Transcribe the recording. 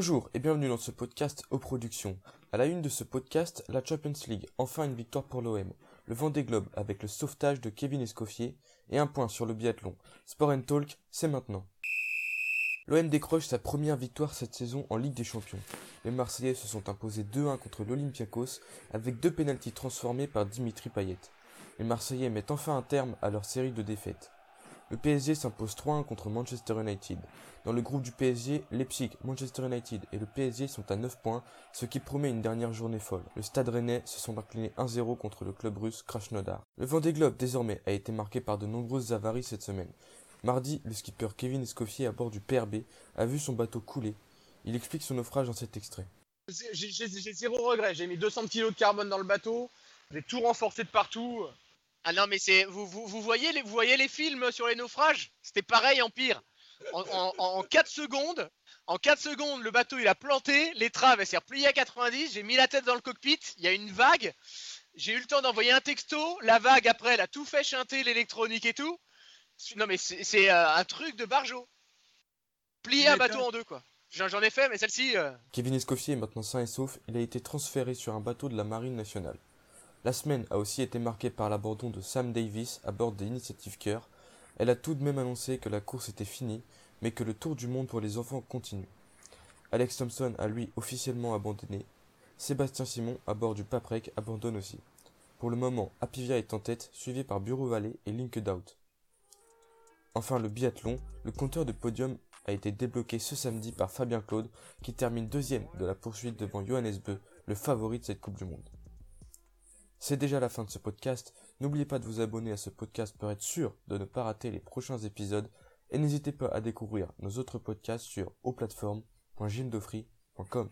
Bonjour et bienvenue dans ce podcast aux productions. À la une de ce podcast, la Champions League, enfin une victoire pour l'OM. Le vent des globes avec le sauvetage de Kevin Escoffier et un point sur le biathlon. Sport and Talk, c'est maintenant. L'OM décroche sa première victoire cette saison en Ligue des Champions. Les Marseillais se sont imposés 2-1 contre l'Olympiakos avec deux pénalties transformés par Dimitri Payet. Les Marseillais mettent enfin un terme à leur série de défaites. Le PSG s'impose 3-1 contre Manchester United. Dans le groupe du PSG, Leipzig, Manchester United et le PSG sont à 9 points, ce qui promet une dernière journée folle. Le Stade Rennais se sont inclinés 1-0 contre le club russe Krasnodar. Le Vendée Globe, désormais, a été marqué par de nombreuses avaries cette semaine. Mardi, le skipper Kevin Escoffier à bord du PRB a vu son bateau couler. Il explique son naufrage dans cet extrait. J'ai zéro regret, j'ai mis 200 kg de carbone dans le bateau, j'ai tout renforcé de partout. Ah non, mais c'est vous, vous, vous, voyez les, vous voyez les films sur les naufrages? C'était pareil en pire. En, en, en 4 secondes, en 4 secondes, le bateau il a planté, l'étrave elle s'est repliée à 90, j'ai mis la tête dans le cockpit, il y a une vague, j'ai eu le temps d'envoyer un texto, la vague après elle a tout fait chanter l'électronique et tout. Non mais c'est euh, un truc de barjo. Plier un bateau en deux quoi. J'en ai fait mais celle-ci... Euh... Kevin Escoffier est maintenant sain et sauf, il a été transféré sur un bateau de la Marine nationale. La semaine a aussi été marquée par l'abandon de Sam Davis à bord des Initiative Cœur. Elle a tout de même annoncé que la course était finie, mais que le tour du monde pour les enfants continue. Alex Thompson a lui officiellement abandonné. Sébastien Simon à bord du Paprec abandonne aussi. Pour le moment, Apivia est en tête, suivi par Bureau Valley et Linked. Enfin, le biathlon, le compteur de podium a été débloqué ce samedi par Fabien Claude, qui termine deuxième de la poursuite devant Johannes Beu, le favori de cette Coupe du Monde. C'est déjà la fin de ce podcast. N'oubliez pas de vous abonner à ce podcast pour être sûr de ne pas rater les prochains épisodes et n'hésitez pas à découvrir nos autres podcasts sur auplateforme.gymdofree.com.